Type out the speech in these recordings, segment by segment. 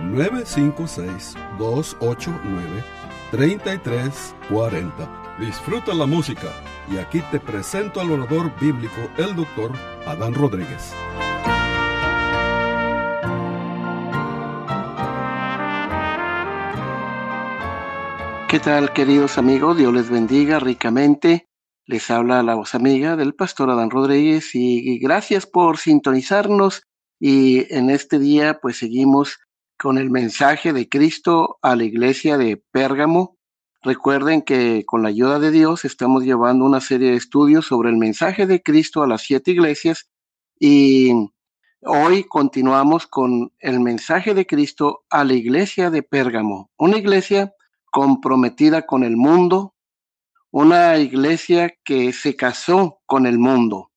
956-289-3340. Disfruta la música y aquí te presento al orador bíblico, el doctor Adán Rodríguez. ¿Qué tal queridos amigos? Dios les bendiga ricamente. Les habla la voz amiga del pastor Adán Rodríguez y gracias por sintonizarnos y en este día pues seguimos con el mensaje de Cristo a la iglesia de Pérgamo. Recuerden que con la ayuda de Dios estamos llevando una serie de estudios sobre el mensaje de Cristo a las siete iglesias y hoy continuamos con el mensaje de Cristo a la iglesia de Pérgamo, una iglesia comprometida con el mundo, una iglesia que se casó con el mundo.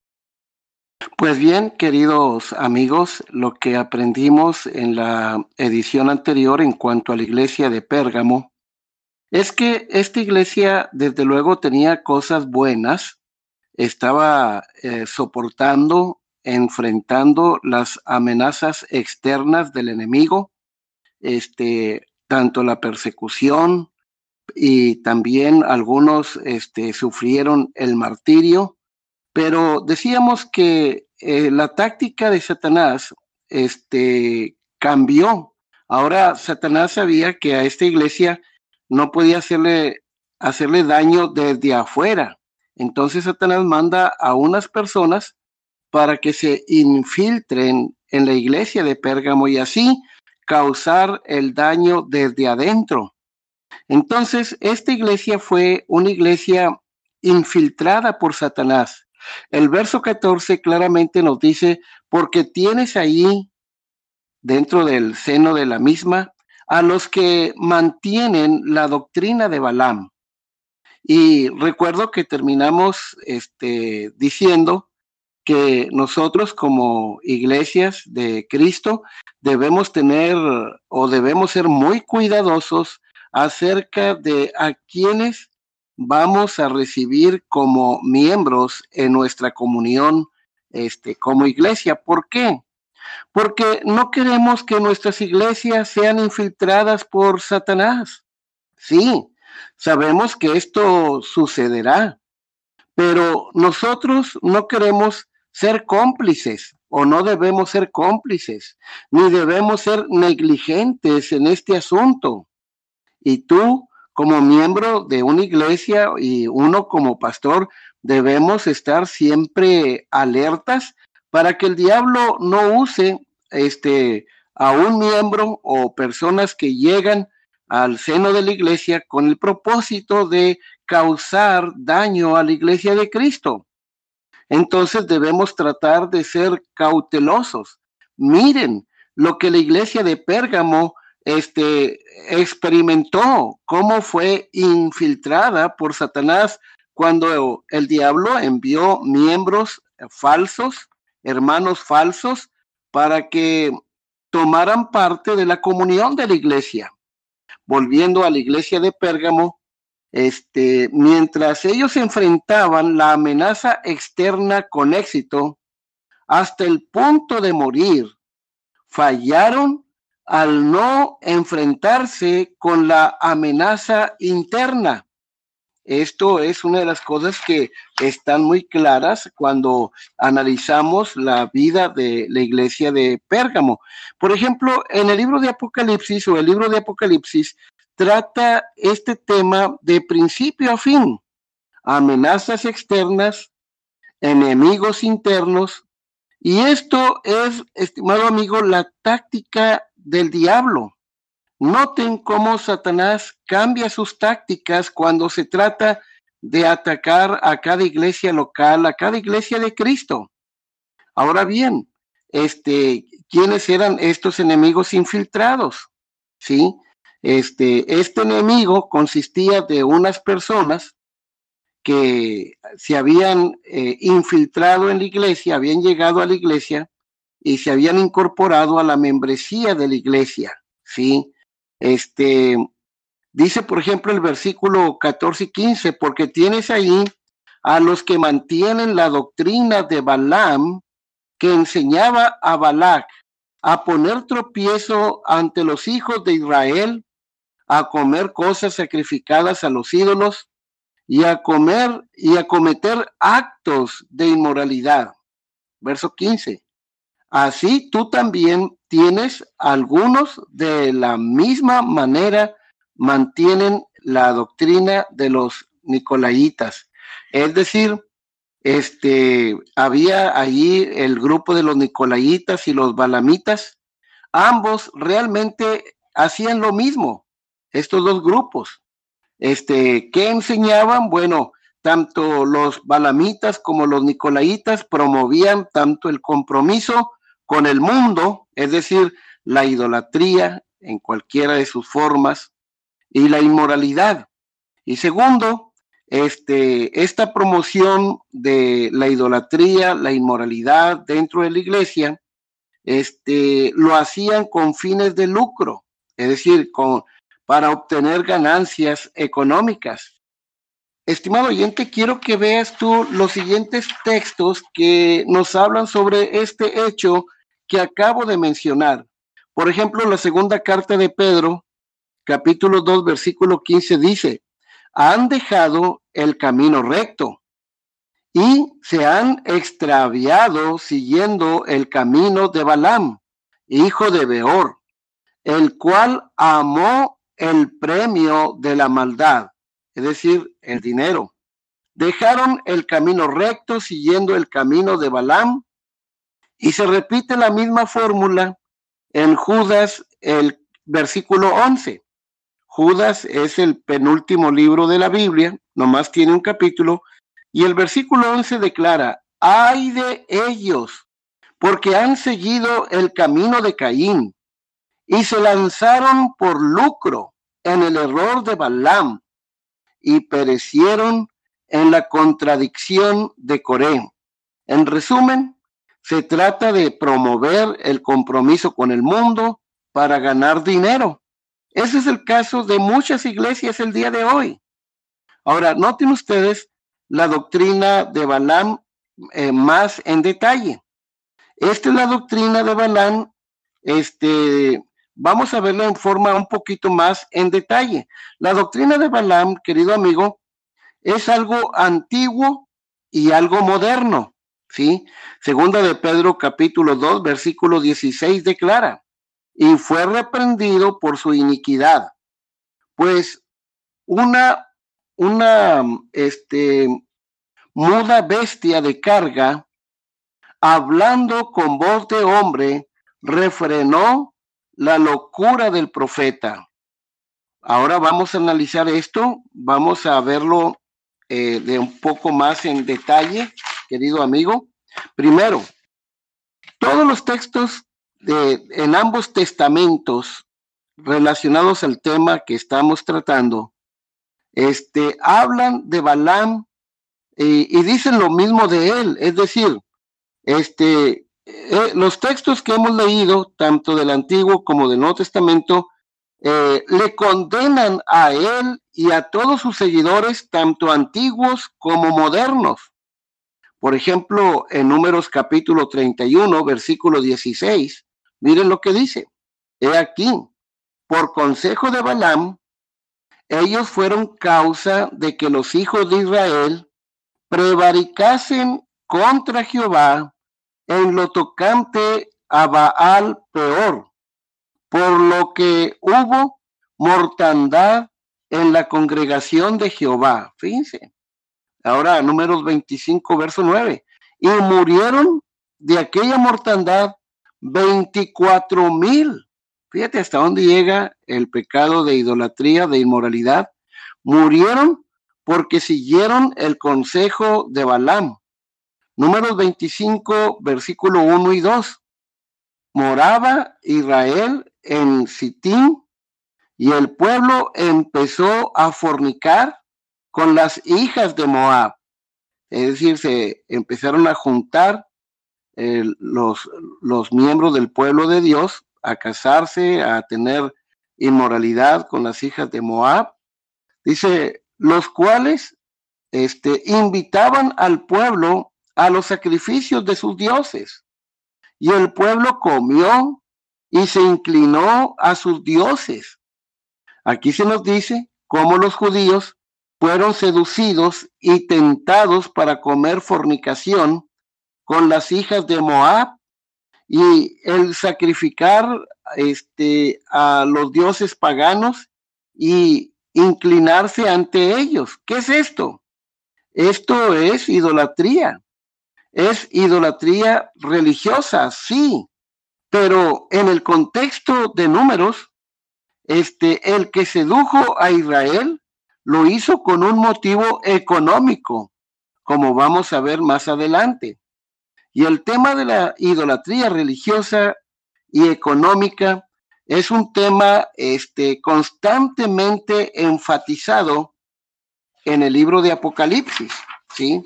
Pues bien, queridos amigos, lo que aprendimos en la edición anterior en cuanto a la iglesia de Pérgamo es que esta iglesia desde luego tenía cosas buenas, estaba eh, soportando, enfrentando las amenazas externas del enemigo, este, tanto la persecución y también algunos este, sufrieron el martirio pero decíamos que eh, la táctica de Satanás este, cambió. Ahora Satanás sabía que a esta iglesia no podía hacerle, hacerle daño desde afuera. Entonces Satanás manda a unas personas para que se infiltren en la iglesia de Pérgamo y así causar el daño desde adentro. Entonces, esta iglesia fue una iglesia infiltrada por Satanás. El verso 14 claramente nos dice, porque tienes ahí, dentro del seno de la misma, a los que mantienen la doctrina de Balaam. Y recuerdo que terminamos este, diciendo que nosotros como iglesias de Cristo debemos tener o debemos ser muy cuidadosos acerca de a quienes vamos a recibir como miembros en nuestra comunión este, como iglesia. ¿Por qué? Porque no queremos que nuestras iglesias sean infiltradas por Satanás. Sí, sabemos que esto sucederá, pero nosotros no queremos ser cómplices o no debemos ser cómplices, ni debemos ser negligentes en este asunto. Y tú como miembro de una iglesia y uno como pastor, debemos estar siempre alertas para que el diablo no use este a un miembro o personas que llegan al seno de la iglesia con el propósito de causar daño a la iglesia de Cristo. Entonces debemos tratar de ser cautelosos. Miren lo que la iglesia de Pérgamo este, experimentó cómo fue infiltrada por Satanás cuando el diablo envió miembros falsos, hermanos falsos, para que tomaran parte de la comunión de la iglesia. Volviendo a la iglesia de Pérgamo, este, mientras ellos enfrentaban la amenaza externa con éxito, hasta el punto de morir, fallaron al no enfrentarse con la amenaza interna. Esto es una de las cosas que están muy claras cuando analizamos la vida de la iglesia de Pérgamo. Por ejemplo, en el libro de Apocalipsis o el libro de Apocalipsis trata este tema de principio a fin. Amenazas externas, enemigos internos. Y esto es, estimado amigo, la táctica del diablo. Noten cómo Satanás cambia sus tácticas cuando se trata de atacar a cada iglesia local, a cada iglesia de Cristo. Ahora bien, este, ¿quiénes eran estos enemigos infiltrados? ¿Sí? Este, este enemigo consistía de unas personas que se habían eh, infiltrado en la iglesia, habían llegado a la iglesia y se habían incorporado a la membresía de la iglesia, ¿sí? Este, dice, por ejemplo, el versículo 14 y 15, porque tienes ahí a los que mantienen la doctrina de Balaam, que enseñaba a Balac a poner tropiezo ante los hijos de Israel, a comer cosas sacrificadas a los ídolos y a comer y a cometer actos de inmoralidad. Verso 15. Así tú también tienes algunos de la misma manera mantienen la doctrina de los nicolaitas. Es decir, este, había allí el grupo de los nicolaitas y los balamitas. Ambos realmente hacían lo mismo, estos dos grupos. Este, ¿qué enseñaban? Bueno, tanto los balamitas como los nicolaitas promovían tanto el compromiso con el mundo, es decir, la idolatría en cualquiera de sus formas y la inmoralidad. Y segundo, este, esta promoción de la idolatría, la inmoralidad dentro de la iglesia, este, lo hacían con fines de lucro, es decir, con, para obtener ganancias económicas. Estimado oyente, quiero que veas tú los siguientes textos que nos hablan sobre este hecho que acabo de mencionar. Por ejemplo, la segunda carta de Pedro, capítulo 2, versículo 15 dice, han dejado el camino recto y se han extraviado siguiendo el camino de Balaam, hijo de Beor, el cual amó el premio de la maldad, es decir, el dinero. Dejaron el camino recto siguiendo el camino de Balaam y se repite la misma fórmula en Judas, el versículo 11. Judas es el penúltimo libro de la Biblia, nomás tiene un capítulo, y el versículo 11 declara, ay de ellos, porque han seguido el camino de Caín y se lanzaron por lucro en el error de Balaam y perecieron en la contradicción de Coré. En resumen, se trata de promover el compromiso con el mundo para ganar dinero. Ese es el caso de muchas iglesias el día de hoy. Ahora, noten ustedes la doctrina de Balaam eh, más en detalle. Esta es la doctrina de Balaam. Este, vamos a verla en forma un poquito más en detalle. La doctrina de Balaam, querido amigo, es algo antiguo y algo moderno. ¿Sí? Segunda de Pedro capítulo 2, versículo 16 declara, y fue reprendido por su iniquidad. Pues una, una, este, muda bestia de carga, hablando con voz de hombre, refrenó la locura del profeta. Ahora vamos a analizar esto, vamos a verlo eh, de un poco más en detalle querido amigo. Primero, todos los textos de, en ambos testamentos relacionados al tema que estamos tratando, este, hablan de Balaam y, dicen lo mismo de él. Es decir, este, eh, los textos que hemos leído, tanto del Antiguo como del Nuevo Testamento, eh, le condenan a él y a todos sus seguidores, tanto antiguos como modernos. Por ejemplo, en Números capítulo 31, versículo 16, miren lo que dice. He aquí, por consejo de Balaam, ellos fueron causa de que los hijos de Israel prevaricasen contra Jehová en lo tocante a Baal peor, por lo que hubo mortandad en la congregación de Jehová. Fíjense, Ahora, números 25, verso 9. Y murieron de aquella mortandad 24 mil. Fíjate hasta dónde llega el pecado de idolatría, de inmoralidad. Murieron porque siguieron el consejo de Balaam. Números 25, versículo 1 y 2. Moraba Israel en Sitín Y el pueblo empezó a fornicar con las hijas de Moab. Es decir, se empezaron a juntar eh, los, los miembros del pueblo de Dios a casarse, a tener inmoralidad con las hijas de Moab. Dice, los cuales este, invitaban al pueblo a los sacrificios de sus dioses. Y el pueblo comió y se inclinó a sus dioses. Aquí se nos dice cómo los judíos fueron seducidos y tentados para comer fornicación con las hijas de Moab y el sacrificar este, a los dioses paganos y inclinarse ante ellos. ¿Qué es esto? Esto es idolatría. Es idolatría religiosa, sí, pero en el contexto de números, este, el que sedujo a Israel lo hizo con un motivo económico, como vamos a ver más adelante. Y el tema de la idolatría religiosa y económica es un tema este, constantemente enfatizado en el libro de Apocalipsis, ¿sí?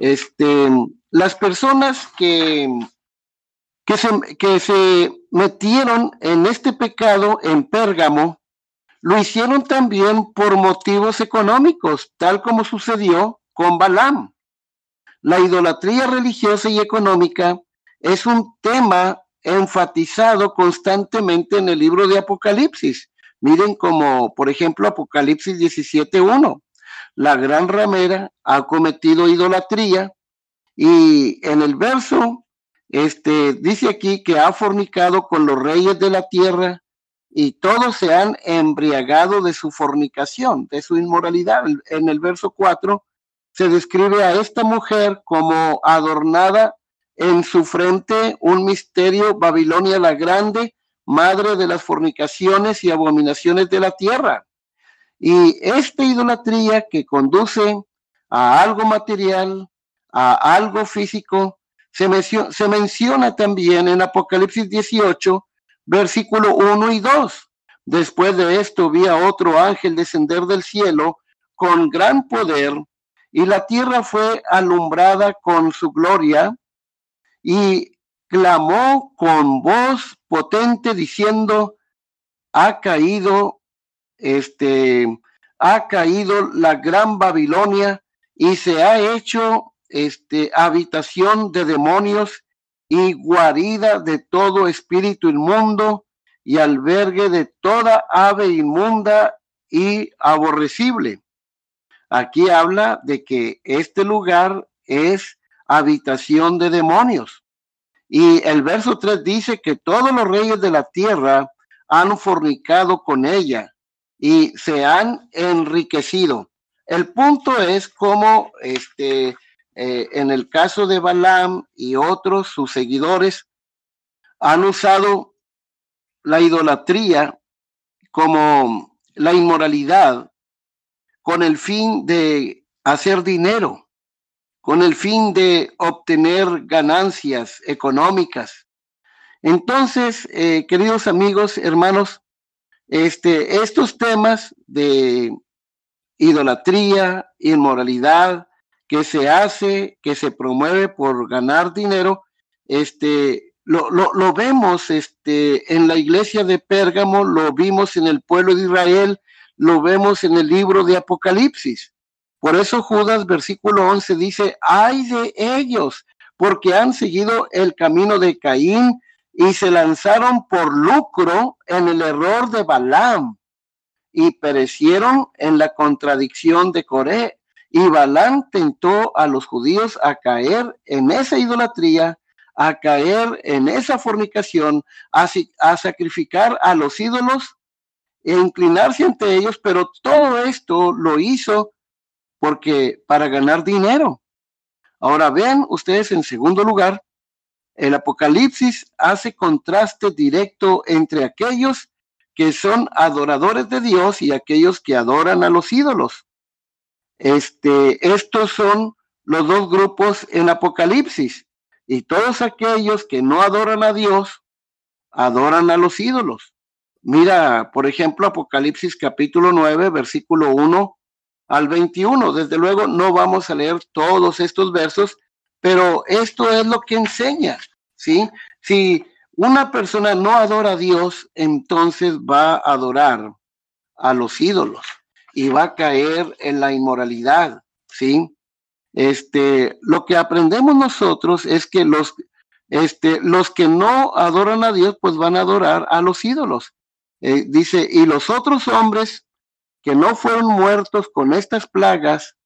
Este, las personas que, que, se, que se metieron en este pecado en Pérgamo, lo hicieron también por motivos económicos, tal como sucedió con Balaam. La idolatría religiosa y económica es un tema enfatizado constantemente en el libro de Apocalipsis. Miren como, por ejemplo, Apocalipsis 17.1. La gran ramera ha cometido idolatría y en el verso este, dice aquí que ha fornicado con los reyes de la tierra y todos se han embriagado de su fornicación, de su inmoralidad. En el verso 4 se describe a esta mujer como adornada en su frente un misterio, Babilonia la Grande, madre de las fornicaciones y abominaciones de la tierra. Y esta idolatría que conduce a algo material, a algo físico, se, menciona, se menciona también en Apocalipsis 18, versículo 1 y 2. Después de esto vi a otro ángel descender del cielo con gran poder y la tierra fue alumbrada con su gloria y clamó con voz potente diciendo, ha caído, este, ha caído la gran Babilonia y se ha hecho, este, habitación de demonios y guarida de todo espíritu inmundo y albergue de toda ave inmunda y aborrecible. Aquí habla de que este lugar es habitación de demonios. Y el verso 3 dice que todos los reyes de la tierra han fornicado con ella y se han enriquecido. El punto es cómo este, eh, en el caso de Balaam y otros, sus seguidores, han usado la idolatría como la inmoralidad con el fin de hacer dinero con el fin de obtener ganancias económicas. Entonces, eh, queridos amigos, hermanos, este, estos temas de idolatría, inmoralidad, que se hace, que se promueve por ganar dinero, este, lo, lo, vemos este, en la iglesia de Pérgamo, lo vimos en el pueblo de Israel, lo vemos en el libro de Apocalipsis. Por eso Judas, versículo 11, dice, ay de ellos, porque han seguido el camino de Caín y se lanzaron por lucro en el error de Balaam y perecieron en la contradicción de Coré. Y Balaam tentó a los judíos a caer en esa idolatría, a caer en esa fornicación, a, a sacrificar a los ídolos e inclinarse ante ellos, pero todo esto lo hizo porque para ganar dinero. Ahora vean ustedes en segundo lugar, el Apocalipsis hace contraste directo entre aquellos que son adoradores de Dios y aquellos que adoran a los ídolos. Este, estos son los dos grupos en Apocalipsis y todos aquellos que no adoran a Dios adoran a los ídolos. Mira, por ejemplo, Apocalipsis capítulo 9, versículo 1 al 21. Desde luego no vamos a leer todos estos versos, pero esto es lo que enseña, ¿sí? Si una persona no adora a Dios, entonces va a adorar a los ídolos y va a caer en la inmoralidad, ¿sí? Este, lo que aprendemos nosotros es que los, este, los que no adoran a Dios, pues van a adorar a los ídolos. Eh, dice, y los otros hombres que no fueron muertos con estas plagas,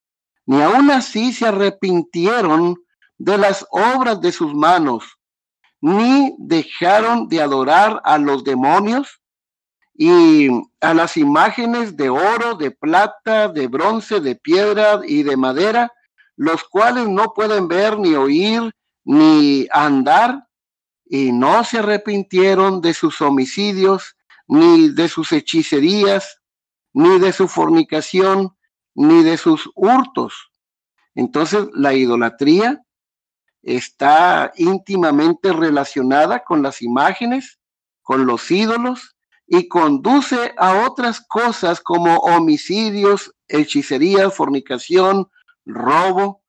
ni aun así se arrepintieron de las obras de sus manos, ni dejaron de adorar a los demonios y a las imágenes de oro, de plata, de bronce, de piedra y de madera, los cuales no pueden ver, ni oír, ni andar, y no se arrepintieron de sus homicidios, ni de sus hechicerías, ni de su fornicación, ni de sus hurtos. Entonces, la idolatría está íntimamente relacionada con las imágenes, con los ídolos y conduce a otras cosas como homicidios, hechicería, fornicación, robo.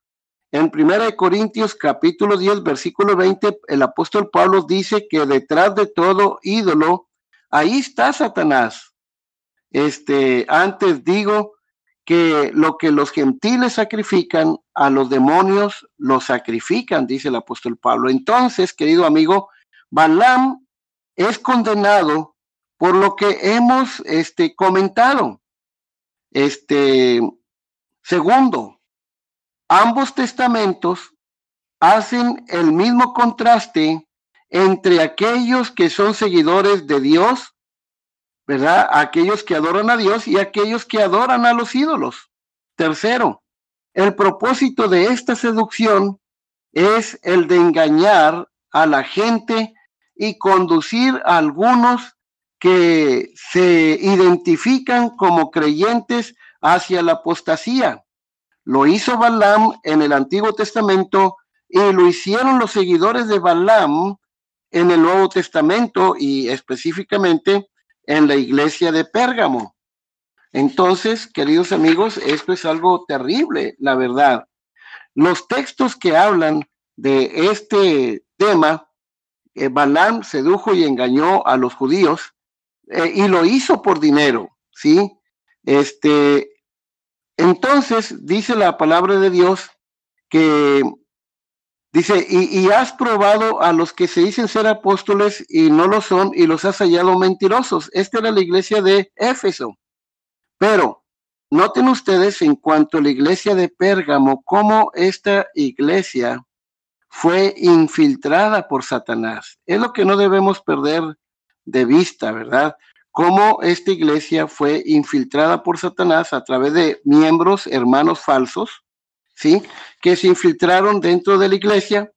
En 1 Corintios capítulo 10, versículo 20, el apóstol Pablo dice que detrás de todo ídolo, ahí está Satanás. Este, antes digo que lo que los gentiles sacrifican a los demonios lo sacrifican, dice el apóstol Pablo. Entonces, querido amigo, Balaam es condenado por lo que hemos este, comentado. Este, segundo, ambos testamentos hacen el mismo contraste entre aquellos que son seguidores de Dios ¿verdad? Aquellos que adoran a Dios y aquellos que adoran a los ídolos. Tercero, el propósito de esta seducción es el de engañar a la gente y conducir a algunos que se identifican como creyentes hacia la apostasía. Lo hizo Balaam en el Antiguo Testamento y lo hicieron los seguidores de Balaam en el Nuevo Testamento y específicamente en la iglesia de Pérgamo. Entonces, queridos amigos, esto es algo terrible, la verdad. Los textos que hablan de este tema, eh, Balaam sedujo y engañó a los judíos eh, y lo hizo por dinero, ¿sí? Este, entonces, dice la palabra de Dios que Dice, y, has probado a los que se dicen ser apóstoles y no lo son y los has hallado mentirosos. Esta era la iglesia de Éfeso. Pero noten ustedes en cuanto a la iglesia de Pérgamo, cómo esta iglesia fue infiltrada por Satanás. Es lo que no debemos perder de vista, ¿verdad? Cómo esta iglesia fue infiltrada por Satanás a través de miembros, hermanos falsos, ¿sí? Que se infiltraron dentro de la iglesia,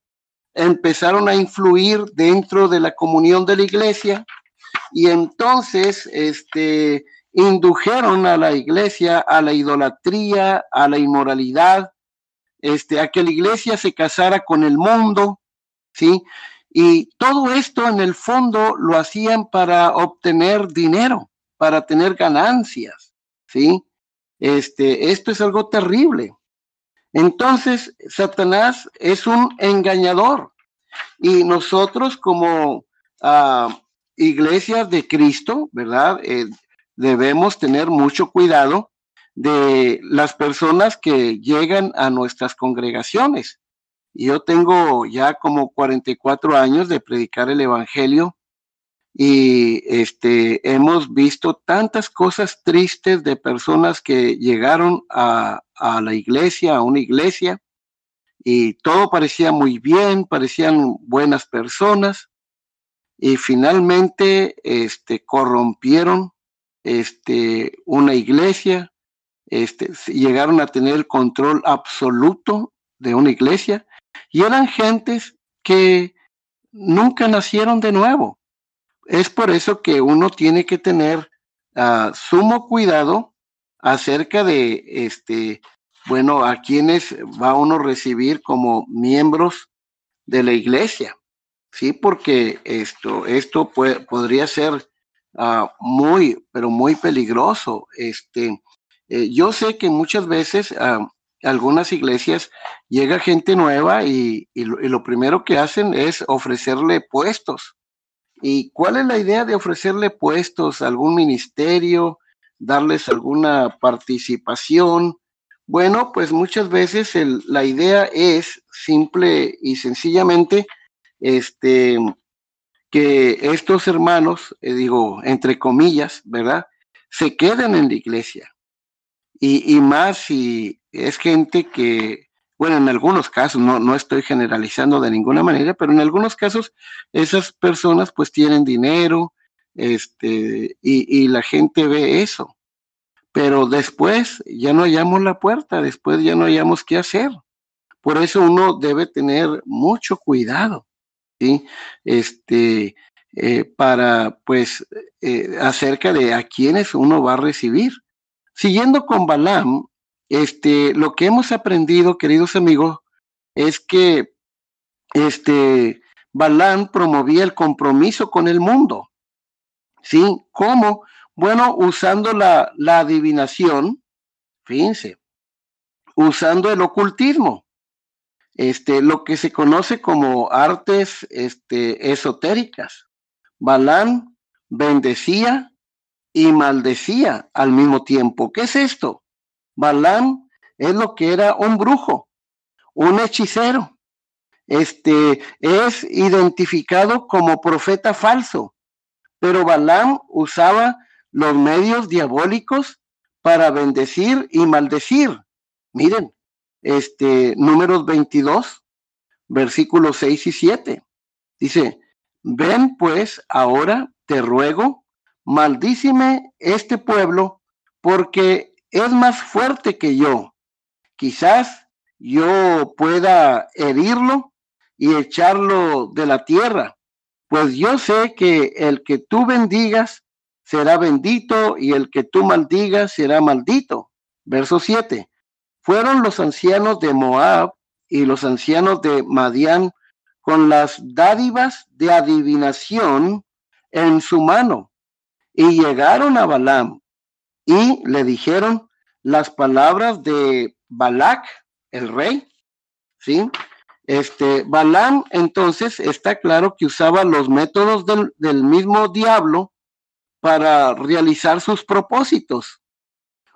empezaron a influir dentro de la comunión de la iglesia y entonces, este, indujeron a la iglesia a la idolatría, a la inmoralidad, este, a que la iglesia se casara con el mundo, ¿sí? Y todo esto en el fondo lo hacían para obtener dinero, para tener ganancias, ¿sí? Este, esto es algo terrible. Entonces, Satanás es un engañador y nosotros como ah, iglesias de Cristo, ¿verdad? Eh, debemos tener mucho cuidado de las personas que llegan a nuestras congregaciones. Yo tengo ya como 44 años de predicar el Evangelio y este, hemos visto tantas cosas tristes de personas que llegaron a, a la iglesia, a una iglesia, y todo parecía muy bien, parecían buenas personas, y finalmente este, corrompieron este, una iglesia, este, llegaron a tener el control absoluto de una iglesia, y eran gentes que nunca nacieron de nuevo. Es por eso que uno tiene que tener uh, sumo cuidado acerca de, este, bueno, a quienes va uno a recibir como miembros de la iglesia, ¿sí? Porque esto, esto puede, podría ser ah, muy, pero muy peligroso. Este, eh, yo sé que muchas veces ah, algunas iglesias llega gente nueva y, lo, primero que hacen es ofrecerle puestos. ¿Y cuál es la idea de ofrecerle puestos? ¿Algún ministerio? ¿Darles alguna participación? Bueno, pues muchas veces la idea es simple y sencillamente este, que estos hermanos, eh, digo, entre comillas, ¿verdad? Se queden en la iglesia. Y, y más si es gente que, bueno, en algunos casos, no, no estoy generalizando de ninguna manera, pero en algunos casos esas personas pues tienen dinero, este, y, y la gente ve eso. Pero después ya no hallamos la puerta, después ya no hallamos qué hacer. Por eso uno debe tener mucho cuidado, ¿sí? Este, eh, para, pues, eh, acerca de a quiénes uno va a recibir. Siguiendo con Balaam, este, lo que hemos aprendido, queridos amigos, es que este, Balán promovía el compromiso con el mundo. ¿Sí? ¿Cómo? Bueno, usando la, la adivinación, fíjense, usando el ocultismo, este, lo que se conoce como artes este, esotéricas. Balán bendecía y maldecía al mismo tiempo. ¿Qué es esto? Balaam es lo que era un brujo, un hechicero. Este es identificado como profeta falso, pero Balaam usaba los medios diabólicos para bendecir y maldecir. Miren, este números 22, versículos 6 y 7. Dice, ven pues ahora, te ruego, maldícime este pueblo, porque es más fuerte que yo. Quizás yo pueda herirlo y echarlo de la tierra, pues yo sé que el que tú bendigas será bendito y el que tú maldigas será maldito. Verso 7. Fueron los ancianos de Moab y los ancianos de Madián con las dádivas de adivinación en su mano y llegaron a Balaam y le dijeron las palabras de Balac, el rey, ¿sí? Este, Balaam entonces está claro que usaba los métodos del, del mismo diablo para realizar sus propósitos.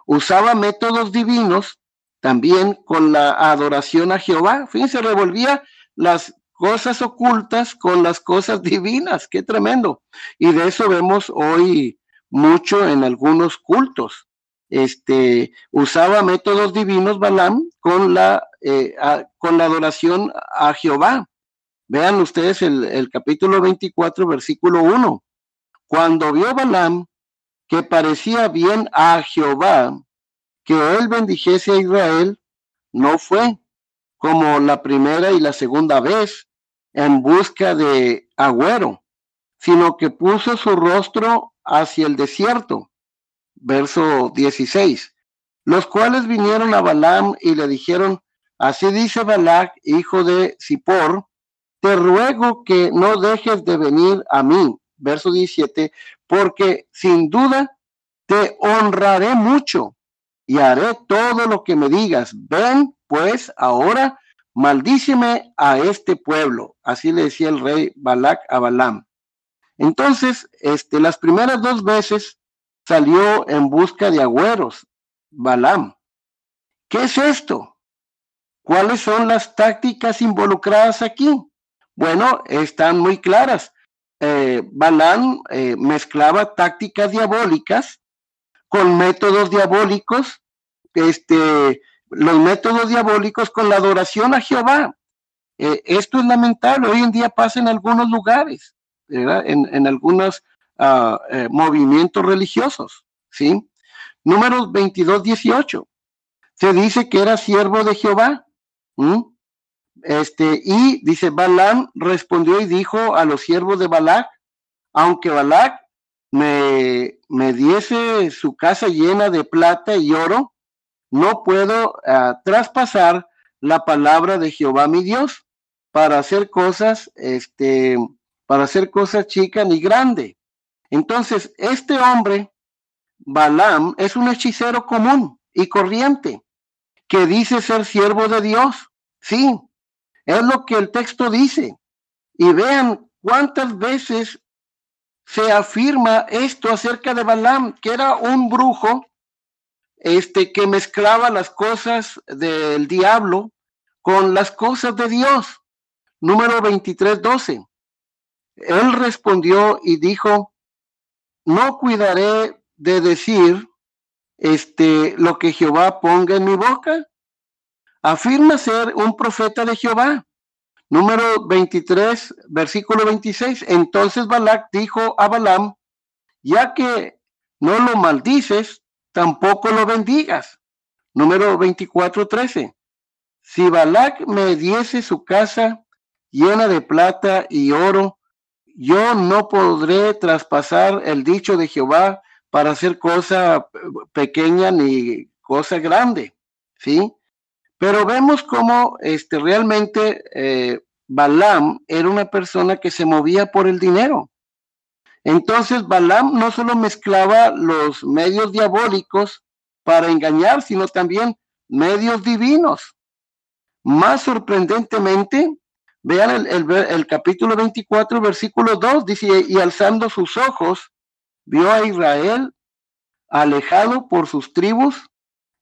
Usaba métodos divinos también con la adoración a Jehová. Fíjense, revolvía las cosas ocultas con las cosas divinas. Qué tremendo. Y de eso vemos hoy mucho en algunos cultos. Este, usaba métodos divinos Balaam con la, eh, con la adoración a Jehová. Vean ustedes el, el capítulo 24, versículo 1. Cuando vio Balaam que parecía bien a Jehová que él bendijese a Israel, no fue como la primera y la segunda vez en busca de agüero, sino que puso su rostro hacia el desierto. Verso 16. Los cuales vinieron a Balaam y le dijeron, así dice Balac, hijo de Zippor, te ruego que no dejes de venir a mí. Verso 17, porque sin duda te honraré mucho y haré todo lo que me digas. Ven pues ahora, maldíceme a este pueblo. Así le decía el rey Balac a Balaam. Entonces, este, las primeras dos veces salió en busca de agüeros, Balaam. ¿Qué es esto? ¿Cuáles son las tácticas involucradas aquí? Bueno, están muy claras. Eh, Balaam eh, mezclaba tácticas diabólicas con métodos diabólicos, este, los métodos diabólicos con la adoración a Jehová. Eh, esto es lamentable, hoy en día pasa en algunos lugares en, algunos ah, eh, movimientos religiosos. ¿sí? Números 22, 18. Se dice que era siervo de Jehová. Este, y dice, Balaam respondió y dijo a los siervos de Balac, aunque Balac me, me diese su casa llena de plata y oro, no puedo ah, traspasar la palabra de Jehová mi Dios para hacer cosas este, para hacer cosas chicas ni grande. Entonces, este hombre, Balaam, es un hechicero común y corriente que dice ser siervo de Dios. Sí, es lo que el texto dice. Y vean cuántas veces se afirma esto acerca de Balaam, que era un brujo este, que mezclaba las cosas del diablo con las cosas de Dios. Número 23, 12. Él respondió y dijo, no cuidaré de decir este, lo que Jehová ponga en mi boca. Afirma ser un profeta de Jehová. Número 23, versículo 26. Entonces Balac dijo a Balaam, ya que no lo maldices, tampoco lo bendigas. Número 24, 13. Si Balac me diese su casa llena de plata y oro, yo no podré traspasar el dicho de Jehová para hacer cosa pequeña ni cosa grande, ¿sí? Pero vemos cómo este, realmente eh, Balaam era una persona que se movía por el dinero. Entonces Balaam no solo mezclaba los medios diabólicos para engañar, sino también medios divinos. Más sorprendentemente, vean el, el capítulo 24, versículo 2, dice, y alzando sus ojos, vio a Israel alejado por sus tribus,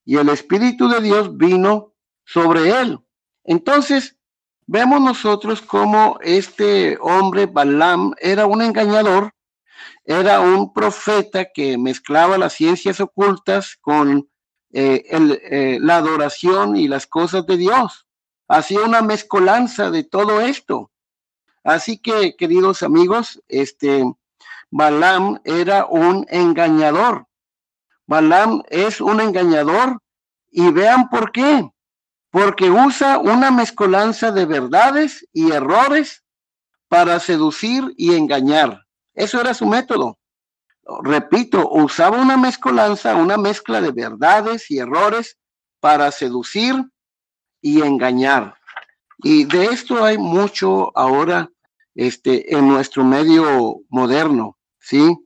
y el Espíritu de Dios vino sobre él. Entonces, vemos nosotros cómo este hombre, Balaam, era un engañador, era un profeta que mezclaba las ciencias ocultas con eh, eh, la adoración y las cosas de Dios. Hacía una mezcolanza de todo esto. Así que, queridos amigos, este Balaam era un engañador. Balaam es un engañador y vean por qué porque usa una mezcolanza de verdades y errores para seducir y engañar. Eso era su método. Repito, usaba una mezcolanza, una mezcla de verdades y errores para seducir y engañar. Y de esto hay mucho ahora este, en nuestro medio moderno, ¿sí?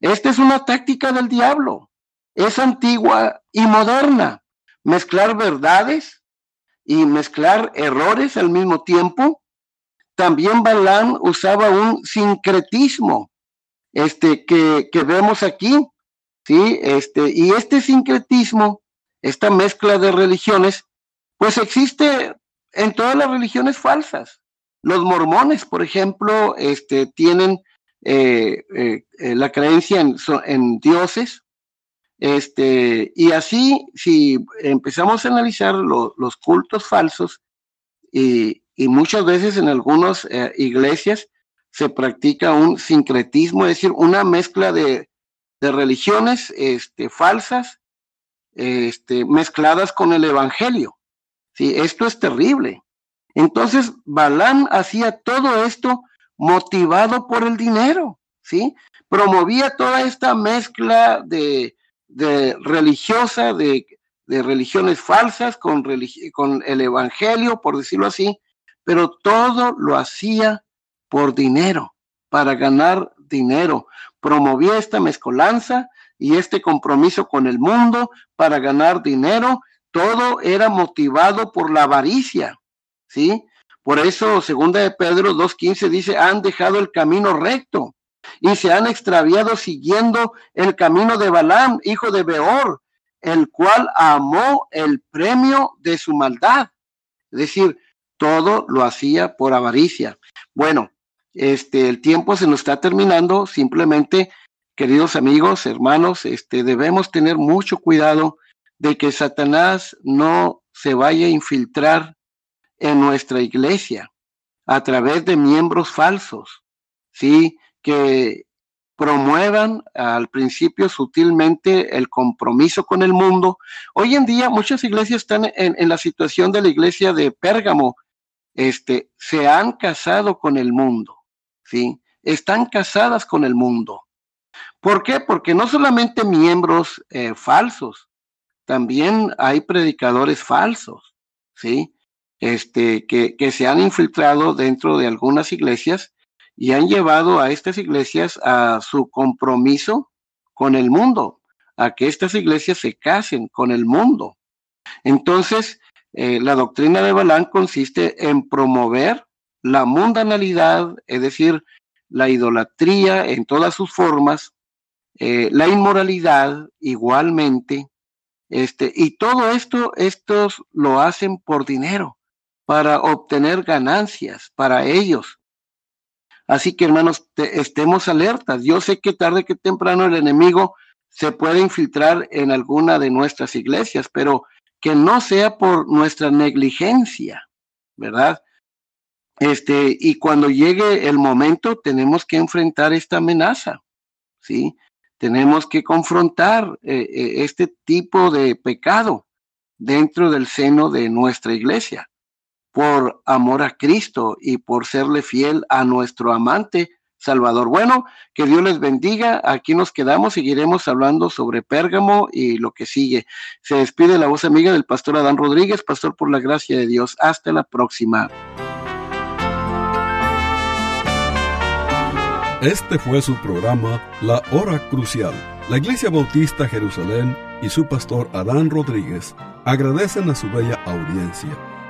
Esta es una táctica del diablo. Es antigua y moderna. Mezclar verdades y mezclar errores al mismo tiempo. También Balaam usaba un sincretismo, este, que, que vemos aquí, ¿sí? Este, y este sincretismo, esta mezcla de religiones, pues existe en todas las religiones falsas. Los mormones, por ejemplo, este, tienen eh, eh, eh, la creencia en, en, dioses, este, y así, si empezamos a analizar los cultos falsos, y, muchas veces en algunas eh, iglesias se practica un sincretismo, es decir, una mezcla de, religiones este, falsas este, mezcladas con el evangelio. ¿sí? Esto es terrible. Entonces, Balán hacía todo esto motivado por el dinero, ¿sí? Promovía toda esta mezcla de, de religiosa, de, religiones falsas, con, con el Evangelio, por decirlo así, pero todo lo hacía por dinero, para ganar dinero. Promovía esta mezcolanza y este compromiso con el mundo para ganar dinero. Todo era motivado por la avaricia, ¿sí? Por eso, segunda de Pedro 2.15 dice, han dejado el camino recto y se han extraviado siguiendo el camino de Balaam, hijo de Beor, el cual amó el premio de su maldad. Es decir, todo lo hacía por avaricia. Bueno, este, el tiempo se nos está terminando. Simplemente, queridos amigos, hermanos, este, debemos tener mucho cuidado de que Satanás no se vaya a infiltrar en nuestra iglesia a través de miembros falsos, ¿sí? que promuevan al principio sutilmente el compromiso con el mundo. Hoy en día muchas iglesias están en, la situación de la iglesia de Pérgamo, este, se han casado con el mundo, ¿sí? Están casadas con el mundo. ¿Por qué? Porque no solamente miembros eh, falsos, también hay predicadores falsos, ¿sí? Este, que, que se han infiltrado dentro de algunas iglesias y han llevado a estas iglesias a su compromiso con el mundo, a que estas iglesias se casen con el mundo. Entonces, eh, la doctrina de Balán consiste en promover la mundanalidad, es decir, la idolatría en todas sus formas, eh, la inmoralidad igualmente, este, y todo esto, estos lo hacen por dinero, para obtener ganancias para ellos. Así que hermanos, estemos alertas. Yo sé que tarde que temprano el enemigo se puede infiltrar en alguna de nuestras iglesias, pero que no sea por nuestra negligencia, ¿verdad? Este, y cuando llegue el momento, tenemos que enfrentar esta amenaza, ¿sí? Tenemos que confrontar eh, eh, este tipo de pecado dentro del seno de nuestra iglesia, por amor a Cristo y por serle fiel a nuestro amante Salvador. Bueno, que Dios les bendiga. Aquí nos quedamos, seguiremos hablando sobre Pérgamo y lo que sigue. Se despide la voz amiga del pastor Adán Rodríguez, pastor por la gracia de Dios. Hasta la próxima. Este fue su programa La Hora Crucial. La Iglesia Bautista Jerusalén y su pastor Adán Rodríguez agradecen a su bella audiencia